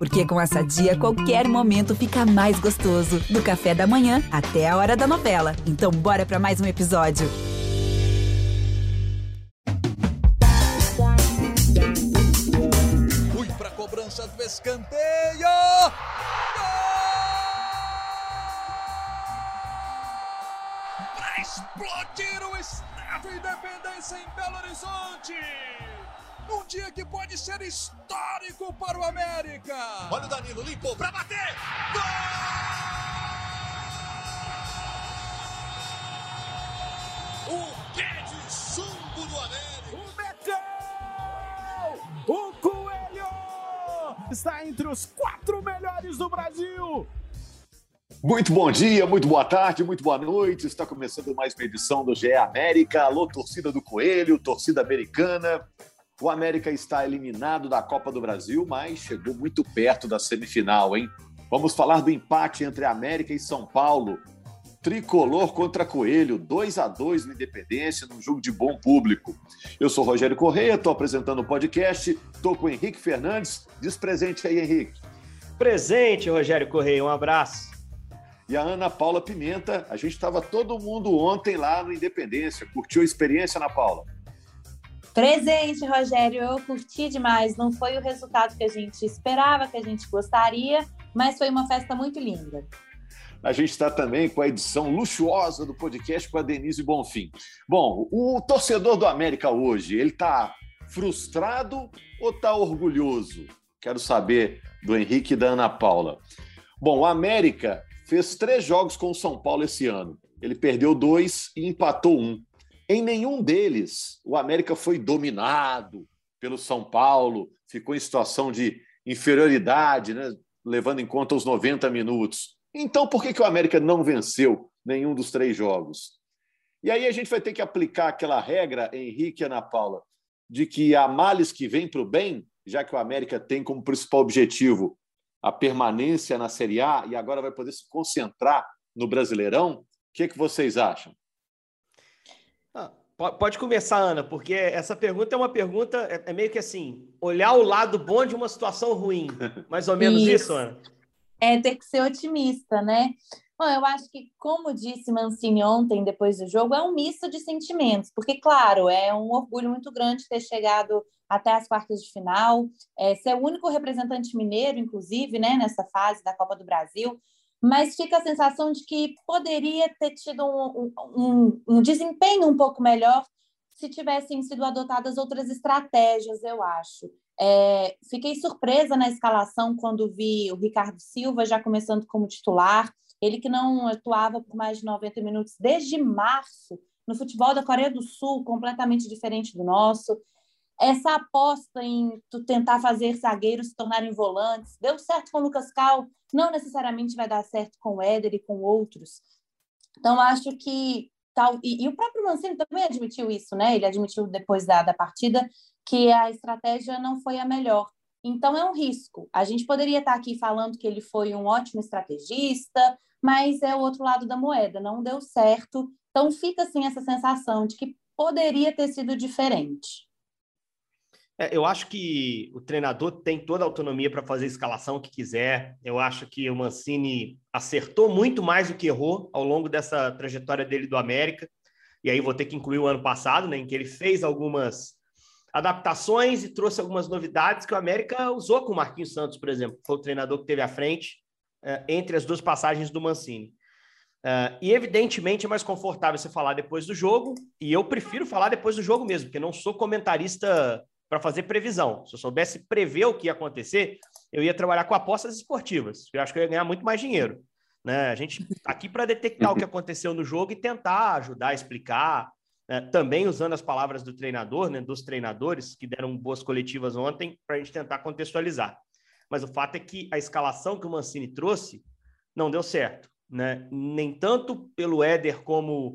Porque com essa dia, qualquer momento fica mais gostoso. Do café da manhã até a hora da novela. Então, bora para mais um episódio. Fui pra cobrança do escanteio. Pra explodir o Estádio Independência em Belo Horizonte. Um dia que pode ser histórico para o América. Olha o Danilo, limpou pra bater. Gol! O pé de chumbo do América. O Betão! O Coelho! Está entre os quatro melhores do Brasil! Muito bom dia, muito boa tarde, muito boa noite. Está começando mais uma edição do GE América. Alô, torcida do Coelho, torcida americana. O América está eliminado da Copa do Brasil, mas chegou muito perto da semifinal, hein? Vamos falar do empate entre América e São Paulo. Tricolor contra Coelho, 2 a 2 no Independência, num jogo de bom público. Eu sou Rogério Correia, estou apresentando o podcast, estou com o Henrique Fernandes. Diz presente aí, Henrique. Presente, Rogério Correia, um abraço. E a Ana Paula Pimenta, a gente estava todo mundo ontem lá no Independência. Curtiu a experiência, Ana Paula? Presente, Rogério. Eu curti demais. Não foi o resultado que a gente esperava, que a gente gostaria, mas foi uma festa muito linda. A gente está também com a edição luxuosa do podcast com a Denise Bonfim. Bom, o torcedor do América hoje, ele está frustrado ou está orgulhoso? Quero saber do Henrique e da Ana Paula. Bom, o América fez três jogos com o São Paulo esse ano. Ele perdeu dois e empatou um. Em nenhum deles o América foi dominado pelo São Paulo, ficou em situação de inferioridade, né? levando em conta os 90 minutos. Então, por que, que o América não venceu nenhum dos três jogos? E aí a gente vai ter que aplicar aquela regra, Henrique e Ana Paula, de que há males que vêm para o bem, já que o América tem como principal objetivo a permanência na Série A e agora vai poder se concentrar no Brasileirão. O que, que vocês acham? Pode começar, Ana, porque essa pergunta é uma pergunta, é, é meio que assim, olhar o lado bom de uma situação ruim. Mais ou menos isso, isso Ana? É ter que ser otimista, né? Bom, eu acho que, como disse Mancini ontem, depois do jogo, é um misto de sentimentos, porque, claro, é um orgulho muito grande ter chegado até as quartas de final, é, ser o único representante mineiro, inclusive, né, nessa fase da Copa do Brasil, mas fica a sensação de que poderia ter tido um, um, um desempenho um pouco melhor se tivessem sido adotadas outras estratégias, eu acho. É, fiquei surpresa na escalação quando vi o Ricardo Silva já começando como titular, ele que não atuava por mais de 90 minutos desde março no futebol da Coreia do Sul, completamente diferente do nosso. Essa aposta em tentar fazer zagueiros se tornarem volantes deu certo com o Lucas Cal, não necessariamente vai dar certo com o Éder e com outros. Então, acho que tal. E, e, o próprio Mancini também admitiu isso, né? Ele admitiu depois da, da partida que a estratégia não foi a melhor. Então, é um risco. A gente poderia estar aqui falando que ele foi um ótimo estrategista, mas é o outro lado da moeda, não deu certo. Então, fica assim essa sensação de que poderia ter sido diferente. É, eu acho que o treinador tem toda a autonomia para fazer a escalação que quiser. Eu acho que o Mancini acertou muito mais do que errou ao longo dessa trajetória dele do América. E aí vou ter que incluir o ano passado, né, em que ele fez algumas adaptações e trouxe algumas novidades que o América usou com o Marquinhos Santos, por exemplo. Foi o treinador que teve à frente uh, entre as duas passagens do Mancini. Uh, e evidentemente é mais confortável você falar depois do jogo, e eu prefiro falar depois do jogo mesmo, porque não sou comentarista para fazer previsão. Se eu soubesse prever o que ia acontecer, eu ia trabalhar com apostas esportivas. Eu acho que eu ia ganhar muito mais dinheiro. Né? A gente tá aqui para detectar o que aconteceu no jogo e tentar ajudar, explicar, né? também usando as palavras do treinador, né? dos treinadores que deram boas coletivas ontem, para a gente tentar contextualizar. Mas o fato é que a escalação que o Mancini trouxe não deu certo. Né? Nem tanto pelo Éder como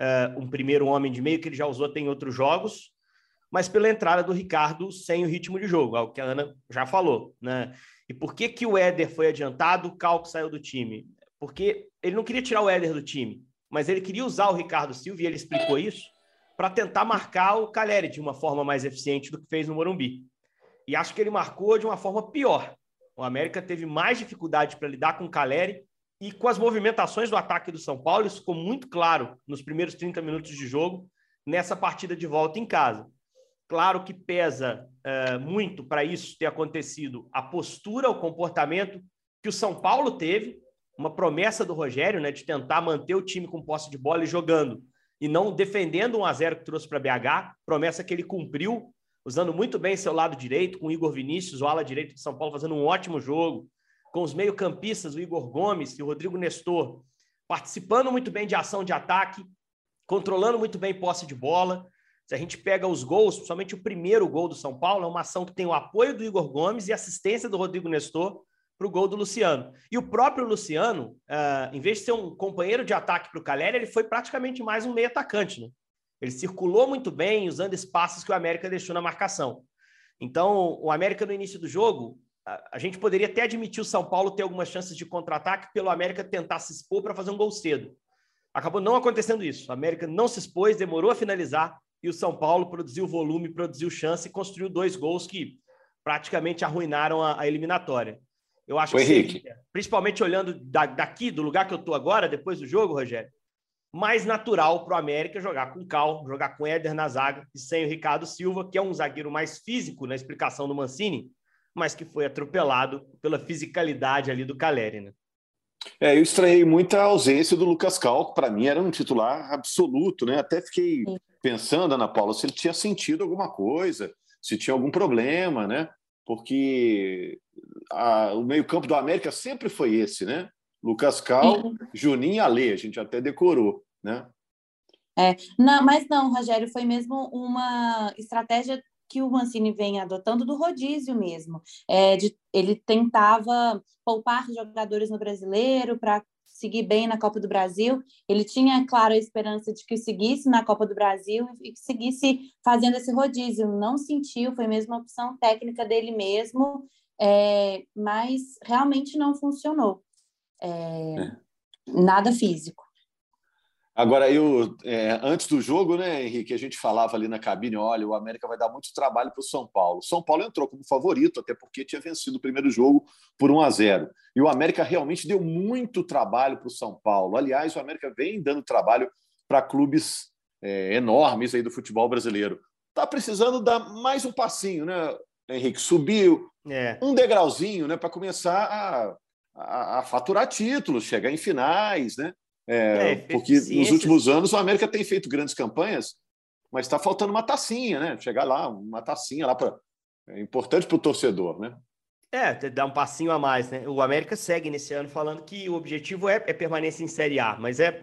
uh, um primeiro homem de meio que ele já usou tem outros jogos, mas pela entrada do Ricardo sem o ritmo de jogo, algo que a Ana já falou, né? E por que que o Éder foi adiantado, o Calco saiu do time? Porque ele não queria tirar o Éder do time, mas ele queria usar o Ricardo Silva, e ele explicou isso, para tentar marcar o Caleri de uma forma mais eficiente do que fez no Morumbi. E acho que ele marcou de uma forma pior, O América teve mais dificuldade para lidar com o Caleri e com as movimentações do ataque do São Paulo, isso ficou muito claro nos primeiros 30 minutos de jogo nessa partida de volta em casa. Claro que pesa uh, muito para isso ter acontecido a postura, o comportamento que o São Paulo teve, uma promessa do Rogério, né, de tentar manter o time com posse de bola e jogando, e não defendendo um a 0 que trouxe para BH, promessa que ele cumpriu, usando muito bem seu lado direito, com o Igor Vinícius, o ala direito de São Paulo, fazendo um ótimo jogo, com os meio-campistas, o Igor Gomes e o Rodrigo Nestor, participando muito bem de ação de ataque, controlando muito bem posse de bola. Se a gente pega os gols, principalmente o primeiro gol do São Paulo, é uma ação que tem o apoio do Igor Gomes e assistência do Rodrigo Nestor para o gol do Luciano. E o próprio Luciano, uh, em vez de ser um companheiro de ataque para o Caleri, ele foi praticamente mais um meio atacante. Né? Ele circulou muito bem, usando espaços que o América deixou na marcação. Então, o América no início do jogo, a, a gente poderia até admitir o São Paulo ter algumas chances de contra-ataque pelo América tentar se expor para fazer um gol cedo. Acabou não acontecendo isso. O América não se expôs, demorou a finalizar e o São Paulo produziu volume, produziu chance e construiu dois gols que praticamente arruinaram a, a eliminatória. Eu acho o que Henrique. seria, principalmente olhando da, daqui, do lugar que eu estou agora, depois do jogo, Rogério, mais natural para o América jogar com Cal, jogar com Éder na zaga e sem o Ricardo Silva, que é um zagueiro mais físico na explicação do Mancini, mas que foi atropelado pela fisicalidade ali do Caleri, né? É, eu estranhei muito a ausência do Lucas Cal, que para mim era um titular absoluto, né? Até fiquei pensando, Ana Paula, se ele tinha sentido alguma coisa, se tinha algum problema, né? Porque a, o meio-campo do América sempre foi esse, né? Lucas Cal. Juninho e Ale, a gente até decorou, né? É, não, mas não, Rogério, foi mesmo uma estratégia que o Mancini vem adotando do rodízio mesmo. É, de, ele tentava poupar jogadores no brasileiro para seguir bem na Copa do Brasil. Ele tinha, claro, a esperança de que seguisse na Copa do Brasil e que seguisse fazendo esse rodízio. Não sentiu, foi mesmo uma opção técnica dele mesmo, é, mas realmente não funcionou. É, é. Nada físico. Agora, eu, é, antes do jogo, né, Henrique, a gente falava ali na cabine: olha, o América vai dar muito trabalho para o São Paulo. São Paulo entrou como favorito, até porque tinha vencido o primeiro jogo por 1 a 0. E o América realmente deu muito trabalho para o São Paulo. Aliás, o América vem dando trabalho para clubes é, enormes aí do futebol brasileiro. Está precisando dar mais um passinho, né, Henrique? Subiu é. um degrauzinho né, para começar a, a, a faturar títulos, chegar em finais, né? É, é, porque nos últimos anos o América tem feito grandes campanhas, mas está faltando uma tacinha, né? Chegar lá, uma tacinha lá para. É importante para o torcedor, né? É, dar um passinho a mais, né? O América segue nesse ano falando que o objetivo é, é permanência em Série A, mas é.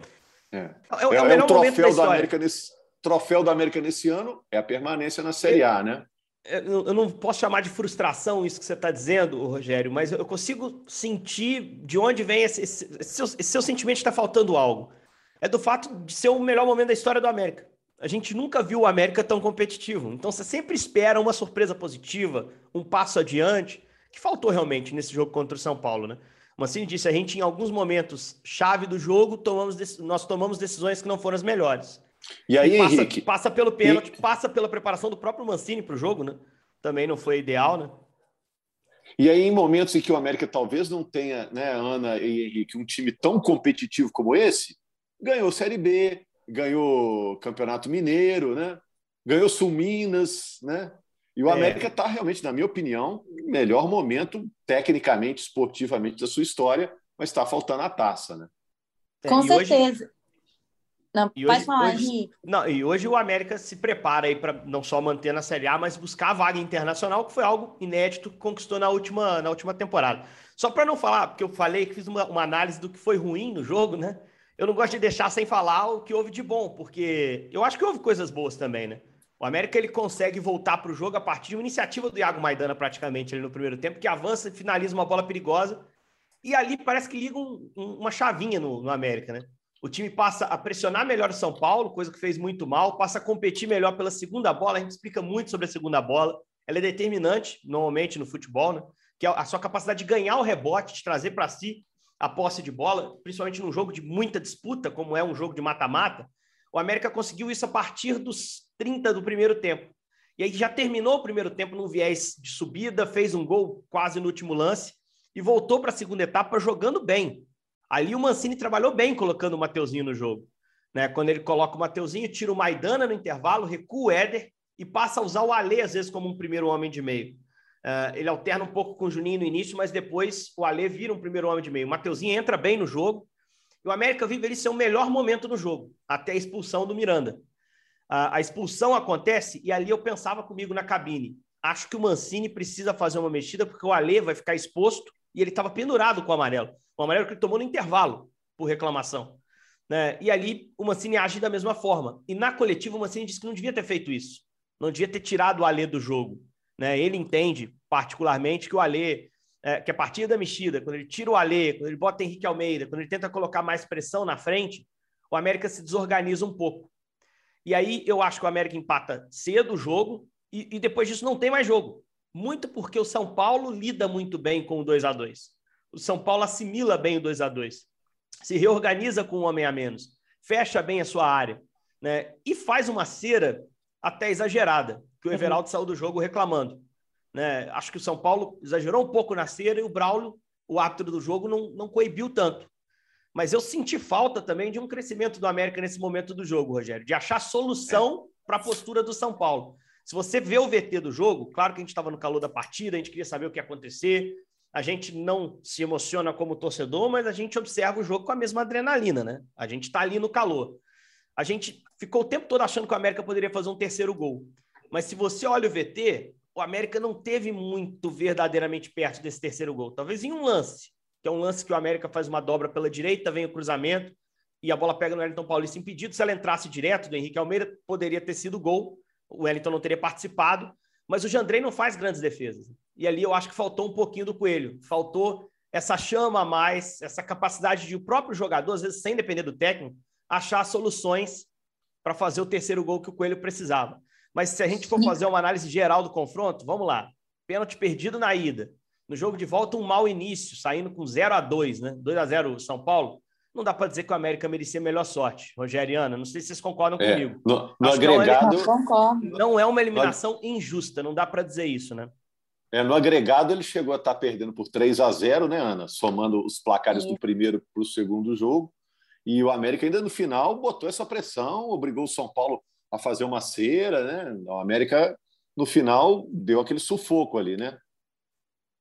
É, é, é, o, é, é o troféu da América nesse troféu da América nesse ano é a permanência na Série A, né? Eu não posso chamar de frustração isso que você está dizendo, Rogério, mas eu consigo sentir de onde vem esse, esse, seu, esse seu sentimento de estar tá faltando algo. É do fato de ser o melhor momento da história do América. A gente nunca viu o América tão competitivo. Então você sempre espera uma surpresa positiva, um passo adiante, que faltou realmente nesse jogo contra o São Paulo, né? Mas assim disse, a gente em alguns momentos chave do jogo, tomamos, nós tomamos decisões que não foram as melhores. E aí, e passa, Henrique? Passa pelo pênalti, e... passa pela preparação do próprio Mancini para o jogo, né? Também não foi ideal, né? E aí, em momentos em que o América talvez não tenha, né, Ana e Henrique, um time tão competitivo como esse, ganhou Série B, ganhou Campeonato Mineiro, né? Ganhou Sul Minas, né? E o é. América está realmente, na minha opinião, no melhor momento, tecnicamente, esportivamente da sua história, mas está faltando a taça, né? Com e certeza. Hoje, não, e hoje, falar, hoje, não, E hoje o América se prepara aí para não só manter na Série A, mas buscar a vaga internacional, que foi algo inédito que conquistou na última, na última temporada. Só para não falar, porque eu falei que fiz uma, uma, análise do que foi ruim no jogo, né? Eu não gosto de deixar sem falar o que houve de bom, porque eu acho que houve coisas boas também, né? O América ele consegue voltar para o jogo a partir de uma iniciativa do Iago Maidana, praticamente, ali no primeiro tempo, que avança e finaliza uma bola perigosa. E ali parece que liga um, um, uma chavinha no, no América, né? O time passa a pressionar melhor o São Paulo, coisa que fez muito mal, passa a competir melhor pela segunda bola. A gente explica muito sobre a segunda bola. Ela é determinante, normalmente, no futebol, né? Que é a sua capacidade de ganhar o rebote, de trazer para si a posse de bola, principalmente num jogo de muita disputa, como é um jogo de mata-mata. O América conseguiu isso a partir dos 30 do primeiro tempo. E aí já terminou o primeiro tempo num viés de subida, fez um gol quase no último lance e voltou para a segunda etapa jogando bem. Ali o Mancini trabalhou bem colocando o Mateuzinho no jogo. Né? Quando ele coloca o Mateuzinho, tira o Maidana no intervalo, recua o Éder e passa a usar o Alê, às vezes, como um primeiro homem de meio. Uh, ele alterna um pouco com o Juninho no início, mas depois o Alê vira um primeiro homem de meio. O Mateuzinho entra bem no jogo. E o América vive ele seu melhor momento no jogo, até a expulsão do Miranda. Uh, a expulsão acontece e ali eu pensava comigo na cabine. Acho que o Mancini precisa fazer uma mexida porque o Alê vai ficar exposto e ele estava pendurado com o amarelo. O amarelo que ele tomou no intervalo por reclamação. Né? E ali o Mancini age da mesma forma. E na coletiva o Mancini disse que não devia ter feito isso. Não devia ter tirado o Alê do jogo. Né? Ele entende, particularmente, que o Alê, é, que a partir da mexida, quando ele tira o Alê, quando ele bota Henrique Almeida, quando ele tenta colocar mais pressão na frente, o América se desorganiza um pouco. E aí eu acho que o América empata cedo o jogo e, e depois disso não tem mais jogo. Muito porque o São Paulo lida muito bem com o 2 a 2 O São Paulo assimila bem o 2 a 2 se reorganiza com um homem a menos, fecha bem a sua área, né? E faz uma cera até exagerada, que o uhum. Everaldo uhum. saiu do jogo reclamando. Né? Acho que o São Paulo exagerou um pouco na cera e o Braulio, o árbitro do jogo, não, não coibiu tanto. Mas eu senti falta também de um crescimento do América nesse momento do jogo, Rogério, de achar solução é. para a postura do São Paulo. Se você vê o VT do jogo, claro que a gente estava no calor da partida, a gente queria saber o que ia acontecer, a gente não se emociona como torcedor, mas a gente observa o jogo com a mesma adrenalina, né? A gente está ali no calor. A gente ficou o tempo todo achando que o América poderia fazer um terceiro gol. Mas se você olha o VT, o América não teve muito verdadeiramente perto desse terceiro gol. Talvez em um lance, que é um lance que o América faz uma dobra pela direita, vem o cruzamento e a bola pega no Wellington Paulista impedido. Se ela entrasse direto do Henrique Almeida, poderia ter sido gol. O Wellington não teria participado. Mas o Jandrei não faz grandes defesas. E ali eu acho que faltou um pouquinho do Coelho. Faltou essa chama a mais, essa capacidade de o próprio jogador, às vezes sem depender do técnico, achar soluções para fazer o terceiro gol que o Coelho precisava. Mas se a gente for fazer uma análise geral do confronto, vamos lá. Pênalti perdido na ida. No jogo de volta, um mau início, saindo com 0 a 2 né? 2 a 0 São Paulo. Não dá para dizer que o América merecia melhor sorte, Rogeriana. Não sei se vocês concordam é, comigo. No, no agregado. Não, não é uma eliminação injusta, não dá para dizer isso, né? É, no agregado, ele chegou a estar tá perdendo por 3 a 0, né, Ana? Somando os placares Sim. do primeiro para o segundo jogo. E o América, ainda no final, botou essa pressão, obrigou o São Paulo a fazer uma cera, né? O América, no final, deu aquele sufoco ali, né?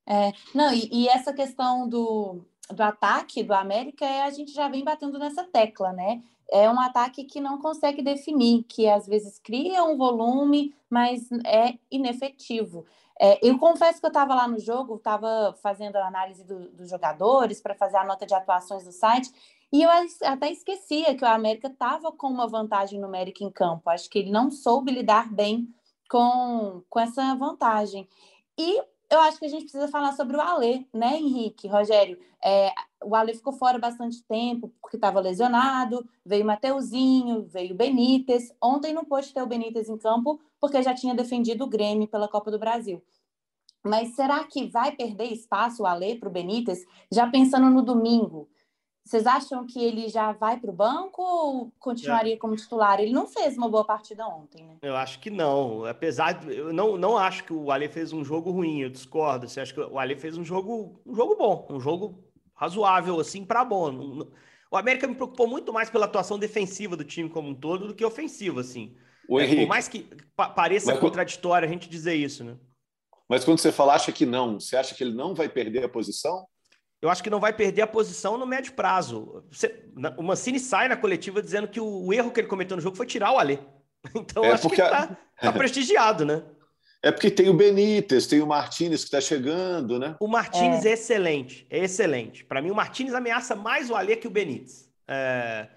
É, não, e, e essa questão do, do ataque do América, é, a gente já vem batendo nessa tecla, né? É um ataque que não consegue definir, que às vezes cria um volume, mas é inefetivo. É, eu confesso que eu estava lá no jogo, estava fazendo a análise do, dos jogadores para fazer a nota de atuações do site, e eu até esquecia que o América estava com uma vantagem numérica em campo. Acho que ele não soube lidar bem com, com essa vantagem. E eu acho que a gente precisa falar sobre o Alê, né, Henrique, Rogério? É, o Alê ficou fora bastante tempo porque estava lesionado, veio Mateuzinho, veio Benítez. Ontem não pôde ter o Benítez em campo porque já tinha defendido o Grêmio pela Copa do Brasil. Mas será que vai perder espaço o Alê para o Benítez? Já pensando no domingo, vocês acham que ele já vai para o banco ou continuaria é. como titular? Ele não fez uma boa partida ontem, né? Eu acho que não. Apesar de. Eu não, não acho que o Ale fez um jogo ruim, eu discordo. Você acha que o Ale fez um jogo, um jogo bom, um jogo razoável, assim, para bom. O América me preocupou muito mais pela atuação defensiva do time como um todo do que ofensiva, assim. O é, por mais que pareça Mas, contraditório a gente dizer isso, né? Mas quando você fala acha que não, você acha que ele não vai perder a posição? Eu acho que não vai perder a posição no médio prazo. Você, o Mancini sai na coletiva dizendo que o, o, erro que ele cometeu no jogo foi tirar o Alê. Então, é acho que ele está tá prestigiado, né? É porque tem o Benítez, tem o Martinez que está chegando, né? O Martinez é, é excelente, é excelente. Para mim, o Martinez ameaça mais o Alê que o Benítez. É...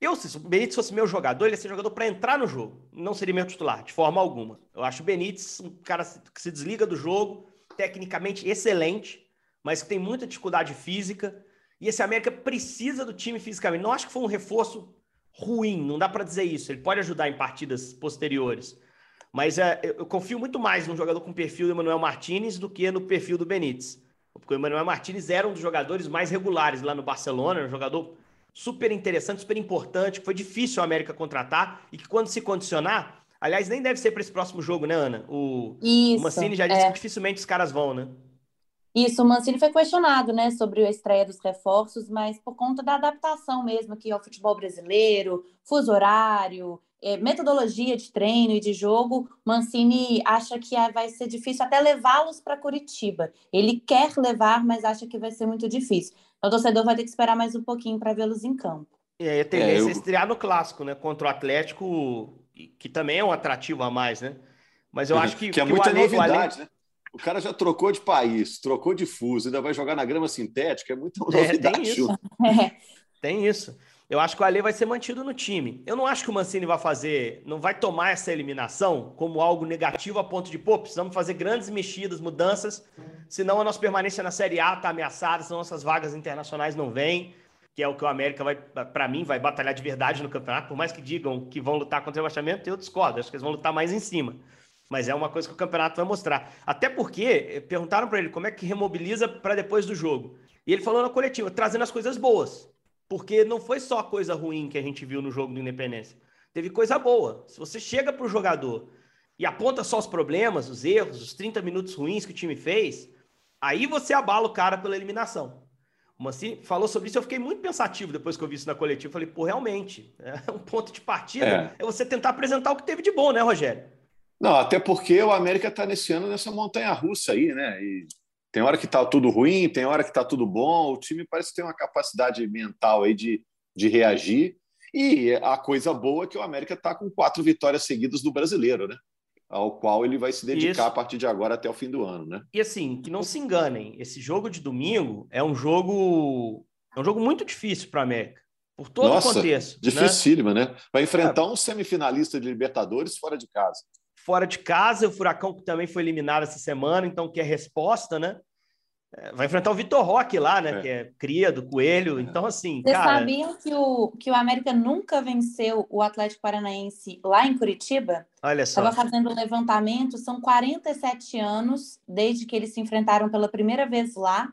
Eu, se o Benítez fosse meu jogador, ele ia ser jogador para entrar no jogo. Não seria meu titular, de forma alguma. Eu acho o Benítez um cara que se desliga do jogo, tecnicamente excelente, mas que tem muita dificuldade física. E esse América precisa do time fisicamente. Não acho que foi um reforço ruim, não dá para dizer isso. Ele pode ajudar em partidas posteriores. Mas é, eu confio muito mais num jogador com perfil do Emanuel Martinez do que no perfil do Benítez. Porque o Emanuel Martinez era um dos jogadores mais regulares lá no Barcelona, um jogador super interessante, super importante, que foi difícil o América contratar e que quando se condicionar, aliás, nem deve ser para esse próximo jogo, né, Ana? O, Isso, o Mancini já disse é. que dificilmente os caras vão, né? Isso, o Mancini foi questionado, né, sobre a estreia dos reforços, mas por conta da adaptação mesmo aqui ao futebol brasileiro, fuso horário, é, metodologia de treino e de jogo, Mancini acha que vai ser difícil até levá-los para Curitiba. Ele quer levar, mas acha que vai ser muito difícil. Então, o torcedor vai ter que esperar mais um pouquinho para vê-los em campo. E aí a tendência é, eu... é estrear no clássico, né? Contra o Atlético, que também é um atrativo a mais, né? Mas eu acho que. Que é muita Ale, novidade, né? O cara já trocou de país, trocou de fuso, ainda vai jogar na grama sintética, é muita novidade. É, tem isso. tem isso. Eu acho que o Ale vai ser mantido no time. Eu não acho que o Mancini vai fazer, não vai tomar essa eliminação como algo negativo a ponto de, pô, precisamos fazer grandes mexidas, mudanças, senão a nossa permanência na Série A está ameaçada, senão nossas vagas internacionais não vêm, que é o que o América vai, para mim, vai batalhar de verdade no campeonato, por mais que digam que vão lutar contra o rebaixamento, eu discordo, acho que eles vão lutar mais em cima. Mas é uma coisa que o campeonato vai mostrar. Até porque eh, perguntaram para ele como é que remobiliza para depois do jogo. E ele falou na coletiva, trazendo as coisas boas. Porque não foi só coisa ruim que a gente viu no jogo do Independência. Teve coisa boa. Se você chega para o jogador e aponta só os problemas, os erros, os 30 minutos ruins que o time fez, aí você abala o cara pela eliminação. O Mancini falou sobre isso, eu fiquei muito pensativo depois que eu vi isso na coletiva. Falei, pô, realmente, é um ponto de partida é. é você tentar apresentar o que teve de bom, né, Rogério? Não, até porque o América está nesse ano nessa montanha russa aí, né? E tem hora que está tudo ruim, tem hora que está tudo bom. O time parece que tem uma capacidade mental aí de, de reagir. E a coisa boa é que o América está com quatro vitórias seguidas do brasileiro, né? Ao qual ele vai se dedicar Isso. a partir de agora até o fim do ano, né? E assim, que não se enganem, esse jogo de domingo é um jogo é um jogo muito difícil para a América, por todo Nossa, o contexto. Dificílima, né? né? Vai enfrentar é. um semifinalista de Libertadores fora de casa fora de casa, o Furacão que também foi eliminado essa semana, então que é resposta, né? É, vai enfrentar o Vitor Roque lá, né? É. Que é cria do Coelho. É. Então, assim. Vocês cara... sabiam que o, que o América nunca venceu o Atlético Paranaense lá em Curitiba? Olha só. Estava fazendo o um levantamento, são 47 anos desde que eles se enfrentaram pela primeira vez lá.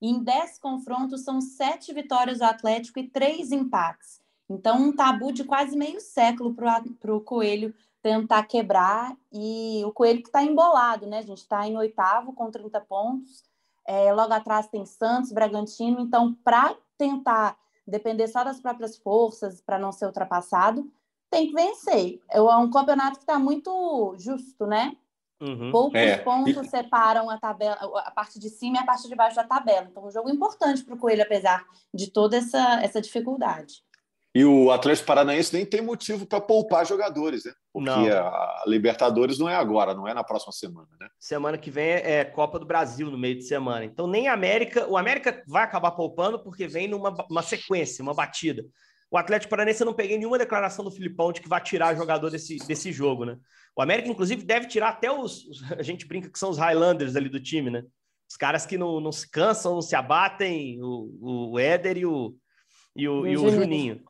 E em 10 confrontos são sete vitórias do Atlético e três empates. Então, um tabu de quase meio século para o Coelho tentar quebrar. E o Coelho que está embolado, né? A gente está em oitavo com 30 pontos. É, logo atrás tem Santos, Bragantino. Então, para tentar depender só das próprias forças, para não ser ultrapassado, tem que vencer. É um campeonato que está muito justo, né? Uhum. Poucos é. pontos separam a tabela, a parte de cima e a parte de baixo da tabela. Então, um jogo importante para o Coelho, apesar de toda essa, essa dificuldade. E o Atlético Paranaense nem tem motivo para poupar jogadores, né? Porque não. a Libertadores não é agora, não é na próxima semana, né? Semana que vem é Copa do Brasil no meio de semana. Então nem a América, o América vai acabar poupando porque vem numa uma sequência, uma batida. O Atlético Paranaense eu não peguei nenhuma declaração do Filipão de que vai tirar jogador desse, desse jogo, né? O América, inclusive, deve tirar até os. A gente brinca que são os Highlanders ali do time, né? Os caras que não, não se cansam, não se abatem, o, o Éder e o, e o, e o Juninho.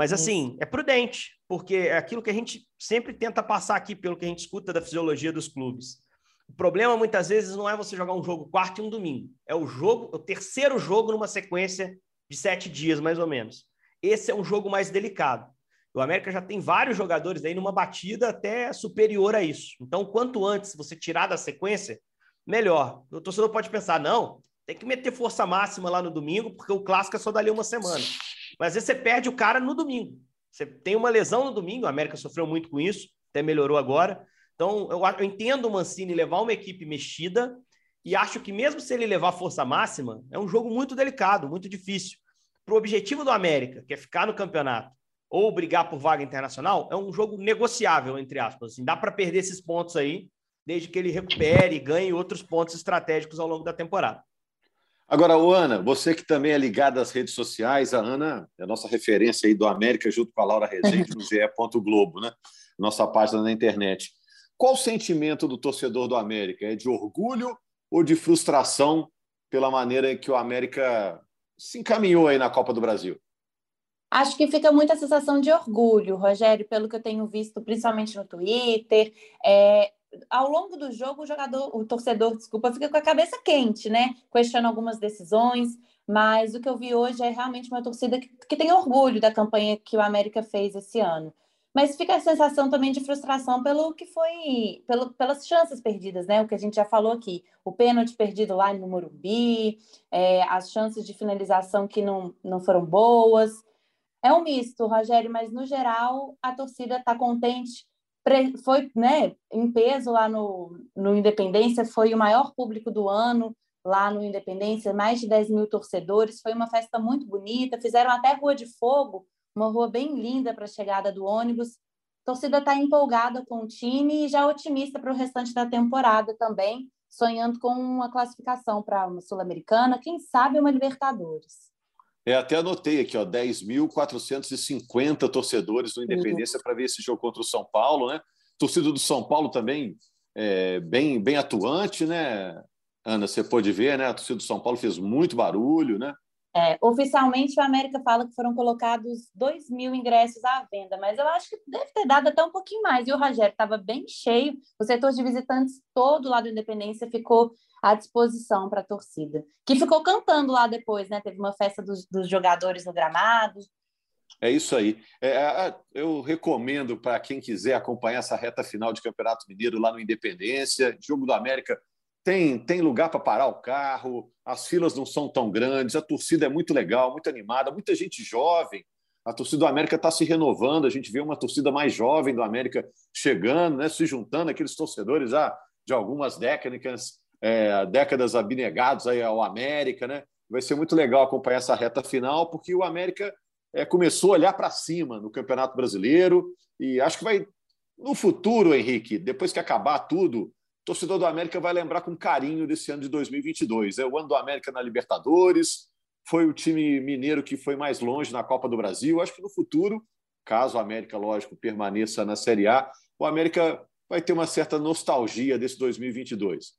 Mas assim, é prudente, porque é aquilo que a gente sempre tenta passar aqui pelo que a gente escuta da fisiologia dos clubes. O problema muitas vezes não é você jogar um jogo quarto e um domingo, é o jogo, o terceiro jogo numa sequência de sete dias mais ou menos. Esse é um jogo mais delicado. O América já tem vários jogadores aí numa batida até superior a isso. Então, quanto antes você tirar da sequência, melhor. O torcedor pode pensar, não, tem que meter força máxima lá no domingo, porque o clássico é só dali uma semana. Mas às vezes você perde o cara no domingo. Você tem uma lesão no domingo, a América sofreu muito com isso, até melhorou agora. Então, eu, eu entendo o Mancini levar uma equipe mexida e acho que mesmo se ele levar força máxima, é um jogo muito delicado, muito difícil. Para o objetivo do América, que é ficar no campeonato ou brigar por vaga internacional, é um jogo negociável, entre aspas. Assim, dá para perder esses pontos aí, desde que ele recupere e ganhe outros pontos estratégicos ao longo da temporada. Agora, Ana, você que também é ligada às redes sociais, a Ana é a nossa referência aí do América, junto com a Laura Rezende, no GE. Globo, né? Nossa página na internet. Qual o sentimento do torcedor do América? É de orgulho ou de frustração pela maneira que o América se encaminhou aí na Copa do Brasil? Acho que fica muita sensação de orgulho, Rogério, pelo que eu tenho visto, principalmente no Twitter. É, ao longo do jogo, o jogador, o torcedor, desculpa, fica com a cabeça quente, né? Questiona algumas decisões, mas o que eu vi hoje é realmente uma torcida que, que tem orgulho da campanha que o América fez esse ano. mas fica a sensação também de frustração pelo que foi, pelo, pelas chances perdidas, né? O que a gente já falou aqui, o pênalti perdido lá no Morumbi, é, as chances de finalização que não, não foram boas. É um misto, Rogério, mas no geral a torcida está contente. Foi né, em peso lá no, no Independência, foi o maior público do ano lá no Independência, mais de 10 mil torcedores. Foi uma festa muito bonita, fizeram até Rua de Fogo uma rua bem linda para a chegada do ônibus. A torcida está empolgada com o time e já otimista para o restante da temporada também, sonhando com uma classificação para uma Sul-Americana, quem sabe uma Libertadores. É, até anotei aqui, ó, 10.450 torcedores do Independência para ver esse jogo contra o São Paulo, né? Torcida do São Paulo também é, bem, bem atuante, né? Ana, você pode ver, né? A torcida do São Paulo fez muito barulho, né? É, oficialmente, o América fala que foram colocados 2 mil ingressos à venda, mas eu acho que deve ter dado até um pouquinho mais. E o Rogério estava bem cheio, o setor de visitantes todo lá do Independência ficou à disposição para a torcida, que ficou cantando lá depois, né? Teve uma festa dos, dos jogadores no gramado. É isso aí. É, eu recomendo para quem quiser acompanhar essa reta final de Campeonato Mineiro lá no Independência, jogo do América tem, tem lugar para parar o carro, as filas não são tão grandes, a torcida é muito legal, muito animada, muita gente jovem. A torcida do América está se renovando, a gente vê uma torcida mais jovem do América chegando, né, se juntando, aqueles torcedores já de algumas décadas, é, décadas abnegados aí ao América. Né? Vai ser muito legal acompanhar essa reta final, porque o América é, começou a olhar para cima no Campeonato Brasileiro e acho que vai, no futuro, Henrique, depois que acabar tudo, torcedor do América vai lembrar com carinho desse ano de 2022. É o ano do América na Libertadores, foi o time mineiro que foi mais longe na Copa do Brasil. Acho que no futuro, caso o América, lógico, permaneça na Série A, o América vai ter uma certa nostalgia desse 2022.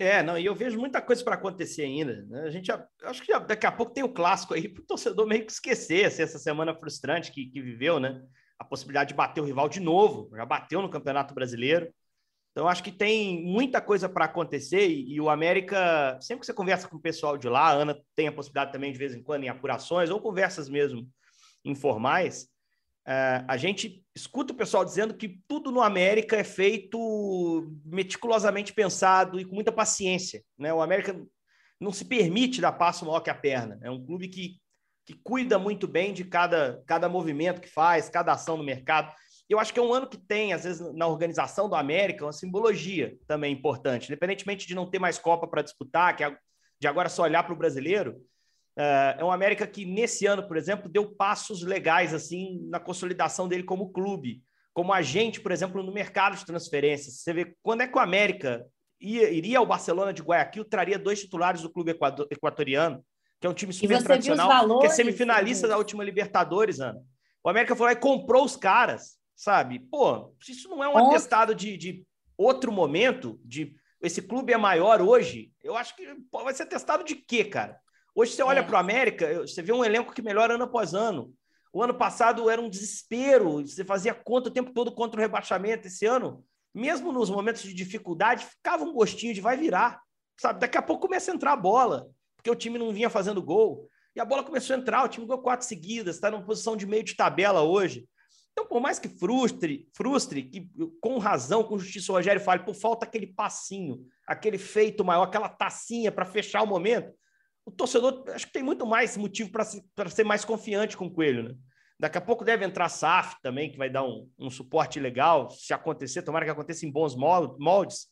É, não, e eu vejo muita coisa para acontecer ainda. Né? A gente já, acho que já, daqui a pouco tem o clássico aí para o torcedor meio que esquecer assim, essa semana frustrante que, que viveu, né? A possibilidade de bater o rival de novo, já bateu no Campeonato Brasileiro. Então, acho que tem muita coisa para acontecer e, e, o América, sempre que você conversa com o pessoal de lá, a Ana tem a possibilidade também, de vez em quando, em apurações ou conversas mesmo informais, é, a gente escuta o pessoal dizendo que tudo no América é feito meticulosamente pensado e com muita paciência. Né? O América não se permite dar passo maior que a perna. É um clube que, que cuida muito bem de cada, cada movimento que faz, cada ação no mercado eu acho que é um ano que tem, às vezes, na organização do América, uma simbologia também importante. Independentemente de não ter mais Copa para disputar, que é de agora só olhar para o brasileiro, é um América que, nesse ano, por exemplo, deu passos legais assim na consolidação dele como clube, como agente, por exemplo, no mercado de transferências. Você vê quando é que o América ia, iria ao Barcelona de Guayaquil, traria dois titulares do clube equatoriano, que é um time super tradicional, valores, que é semifinalista da última Libertadores, Ana. O América foi lá e comprou os caras sabe? Pô, isso não é um Nossa. atestado de, de outro momento, de esse clube é maior hoje, eu acho que vai ser atestado de quê, cara? Hoje você olha é. para o América, você vê um elenco que melhora ano após ano. O ano passado era um desespero, você fazia conta o tempo todo contra o rebaixamento. Esse ano, mesmo nos momentos de dificuldade, ficava um gostinho de vai virar, sabe? Daqui a pouco começa a entrar a bola, porque o time não vinha fazendo gol. E a bola começou a entrar, o time ganhou quatro seguidas, está numa posição de meio de tabela hoje. Então, por mais que frustre, frustre, que com razão, com justiça, o Rogério fale, por falta aquele passinho, aquele feito maior, aquela tacinha para fechar o momento, o torcedor acho que tem muito mais motivo para ser, mais confiante com o Coelho, né? Daqui a pouco deve entrar SAF também, que vai dar um, um suporte legal, se acontecer, tomara que aconteça em bons moldes.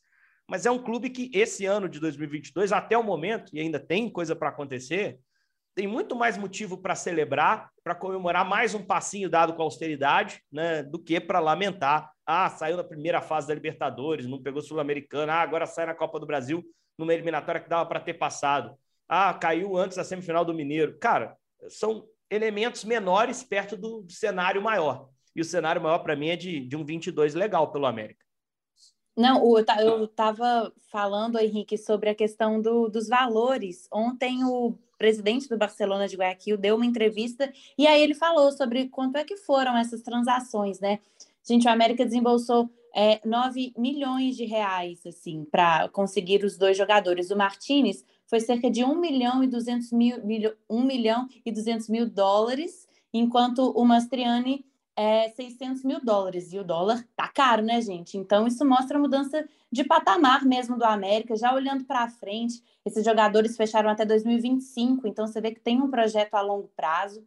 Mas é um clube que esse ano de 2022, até o momento, e ainda tem coisa para acontecer, tem muito mais motivo para celebrar, para comemorar mais um passinho dado com a austeridade, né, do que para lamentar. Ah, saiu na primeira fase da Libertadores, não pegou Sul-Americana, ah, agora sai na Copa do Brasil numa eliminatória que dava para ter passado. Ah, caiu antes da semifinal do Mineiro. Cara, são elementos menores perto do cenário maior. E o cenário maior, para mim, é de, de um 22 legal pelo América. Não, eu estava falando, Henrique, sobre a questão do, dos valores. Ontem o presidente do Barcelona de Guayaquil, deu uma entrevista e aí ele falou sobre quanto é que foram essas transações, né? Gente, o América desembolsou é, 9 milhões de reais, assim, para conseguir os dois jogadores. O Martinez foi cerca de 1 milhão e 200 mil, 1 milhão e 200 mil dólares, enquanto o Mastriani é 600 mil dólares. E o dólar tá caro, né, gente? Então, isso mostra a mudança de patamar mesmo do América, já olhando para frente. Esses jogadores fecharam até 2025, então você vê que tem um projeto a longo prazo.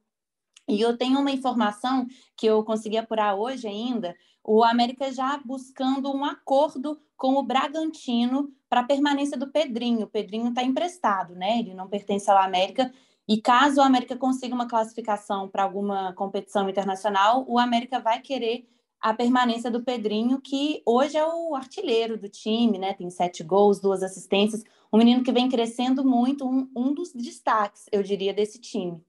E eu tenho uma informação que eu consegui apurar hoje ainda: o América já buscando um acordo com o Bragantino para a permanência do Pedrinho. O Pedrinho está emprestado, né? Ele não pertence ao América. E caso o América consiga uma classificação para alguma competição internacional, o América vai querer a permanência do Pedrinho, que hoje é o artilheiro do time, né? Tem sete gols, duas assistências. Um menino que vem crescendo muito, um, um dos destaques, eu diria, desse time.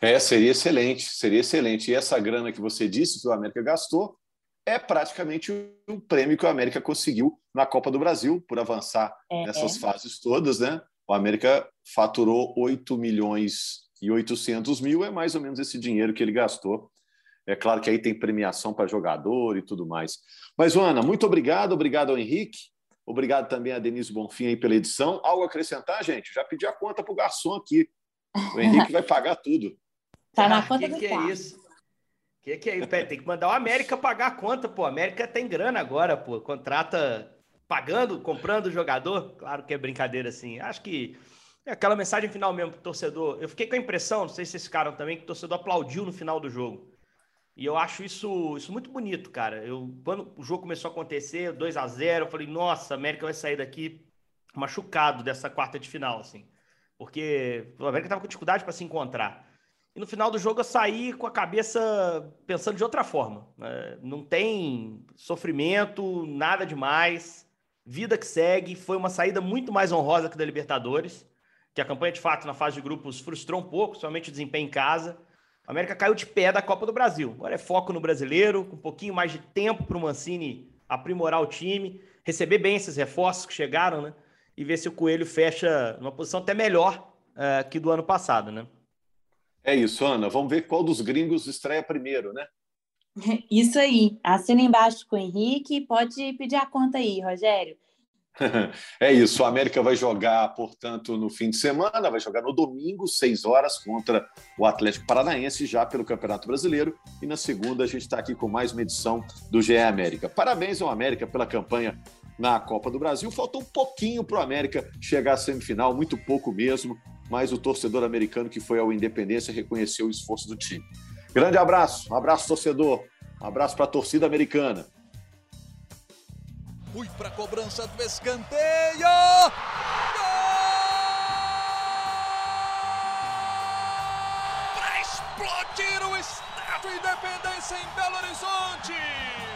É, seria excelente, seria excelente. E essa grana que você disse que o América gastou é praticamente o prêmio que o América conseguiu na Copa do Brasil por avançar é. nessas fases todas, né? O América faturou 8 milhões e 800 mil, é mais ou menos esse dinheiro que ele gastou. É claro que aí tem premiação para jogador e tudo mais. Mas, Ana, muito obrigado, obrigado ao Henrique, obrigado também a Denise Bonfim aí pela edição. Algo a acrescentar, gente? Já pedi a conta para o garçom aqui. O Henrique vai pagar tudo. Tá na conta que do que é isso? Que que é isso? Tem que mandar o América pagar a conta, pô. A América tem grana agora, pô. Contrata pagando, comprando o jogador. Claro que é brincadeira assim. Acho que é aquela mensagem final mesmo pro torcedor. Eu fiquei com a impressão, não sei se vocês ficaram também, que o torcedor aplaudiu no final do jogo. E eu acho isso, isso muito bonito, cara. Eu, quando o jogo começou a acontecer, 2 a 0 eu falei, nossa, a América vai sair daqui machucado dessa quarta de final, assim. Porque o América tava com dificuldade para se encontrar. E no final do jogo eu saí com a cabeça pensando de outra forma. Né? Não tem sofrimento, nada demais. Vida que segue. Foi uma saída muito mais honrosa que da Libertadores. Que a campanha, de fato, na fase de grupos frustrou um pouco, somente o desempenho em casa. A América caiu de pé da Copa do Brasil. Agora é foco no brasileiro, com um pouquinho mais de tempo para o Mancini aprimorar o time, receber bem esses reforços que chegaram, né? E ver se o Coelho fecha numa posição até melhor uh, que do ano passado, né? É isso, Ana. Vamos ver qual dos gringos estreia primeiro, né? Isso aí. Assina embaixo com o Henrique. Pode pedir a conta aí, Rogério. é isso, o América vai jogar, portanto, no fim de semana, vai jogar no domingo, 6 horas, contra o Atlético Paranaense, já pelo Campeonato Brasileiro. E na segunda, a gente está aqui com mais uma edição do GE América. Parabéns ao América pela campanha na Copa do Brasil. Faltou um pouquinho para o América chegar à semifinal, muito pouco mesmo, mas o torcedor americano que foi ao Independência reconheceu o esforço do time. Grande abraço, um abraço, torcedor, um abraço para a torcida americana. Fui para a cobrança do escanteio. Para explodir o Estádio Independência em Belo Horizonte.